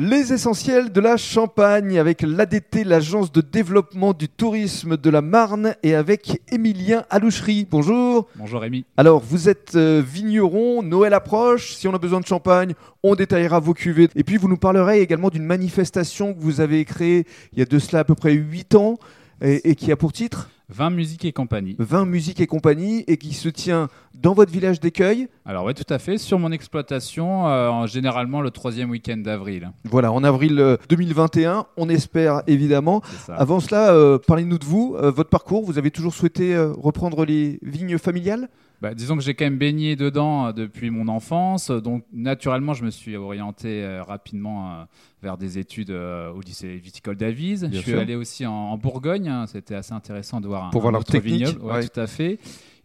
Les essentiels de la Champagne avec l'ADT, l'agence de développement du tourisme de la Marne, et avec Émilien Alouchery. Bonjour. Bonjour Rémi. Alors, vous êtes euh, vigneron, Noël approche. Si on a besoin de champagne, on détaillera vos cuvées. Et puis, vous nous parlerez également d'une manifestation que vous avez créée il y a de cela à peu près 8 ans et, et qui a pour titre? 20 musiques et compagnie. 20 musiques et compagnie et qui se tient dans votre village d'écueil. Alors oui, tout à fait, sur mon exploitation, euh, en- généralement le troisième week-end d'avril. Voilà, en avril euh, 2021, on espère évidemment. Avant cela, euh, parlez-nous de vous, euh, votre parcours. Vous avez toujours souhaité euh, reprendre les vignes familiales? Bah, disons que j'ai quand même baigné dedans euh, depuis mon enfance, donc naturellement je me suis orienté euh, rapidement euh, vers des études euh, au lycée viticole d'Avise. Je suis sûr. allé aussi en, en Bourgogne, hein, c'était assez intéressant de voir un, Pour voir un leur autre technique, vignoble. Ouais, ouais. Tout à fait.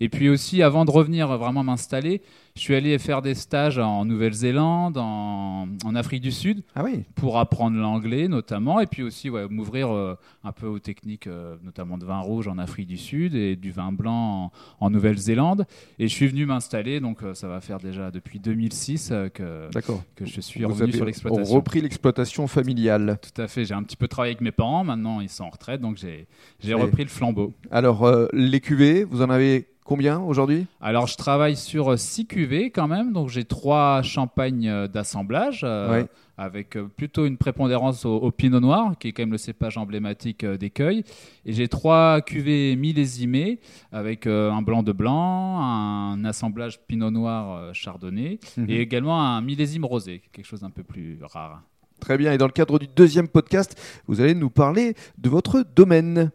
Et puis aussi, avant de revenir vraiment m'installer, je suis allé faire des stages en Nouvelle-Zélande, en, en Afrique du Sud. Ah oui pour apprendre l'anglais notamment, et puis aussi ouais, m'ouvrir euh, un peu aux techniques, euh, notamment de vin rouge en Afrique du Sud et du vin blanc en, en Nouvelle-Zélande. Et je suis venu m'installer, donc euh, ça va faire déjà depuis 2006 euh, que, je suis revenu sur l'exploitation. repris l'exploitation familiale. Tout à fait, j'ai un petit peu travaillé avec mes parents, maintenant ils sont en retraite, donc j'ai repris le flambeau. Alors, les cuvées, vous en avez combien aujourd'hui? Alors je travaille sur 6 cuvées quand même, donc j'ai trois champagnes d'assemblage. euh, Ouais. avec euh, plutôt une prépondérance au, au pinot noir, qui est quand même le cépage emblématique euh, d'écueil. Et j'ai trois cuvées millésimées, avec euh, un blanc de blanc, un assemblage pinot noir chardonnay, Mhm. et également un millésime rosé, quelque chose d'un peu plus rare. Très bien. Et dans le cadre du deuxième podcast, vous allez nous parler de votre domaine.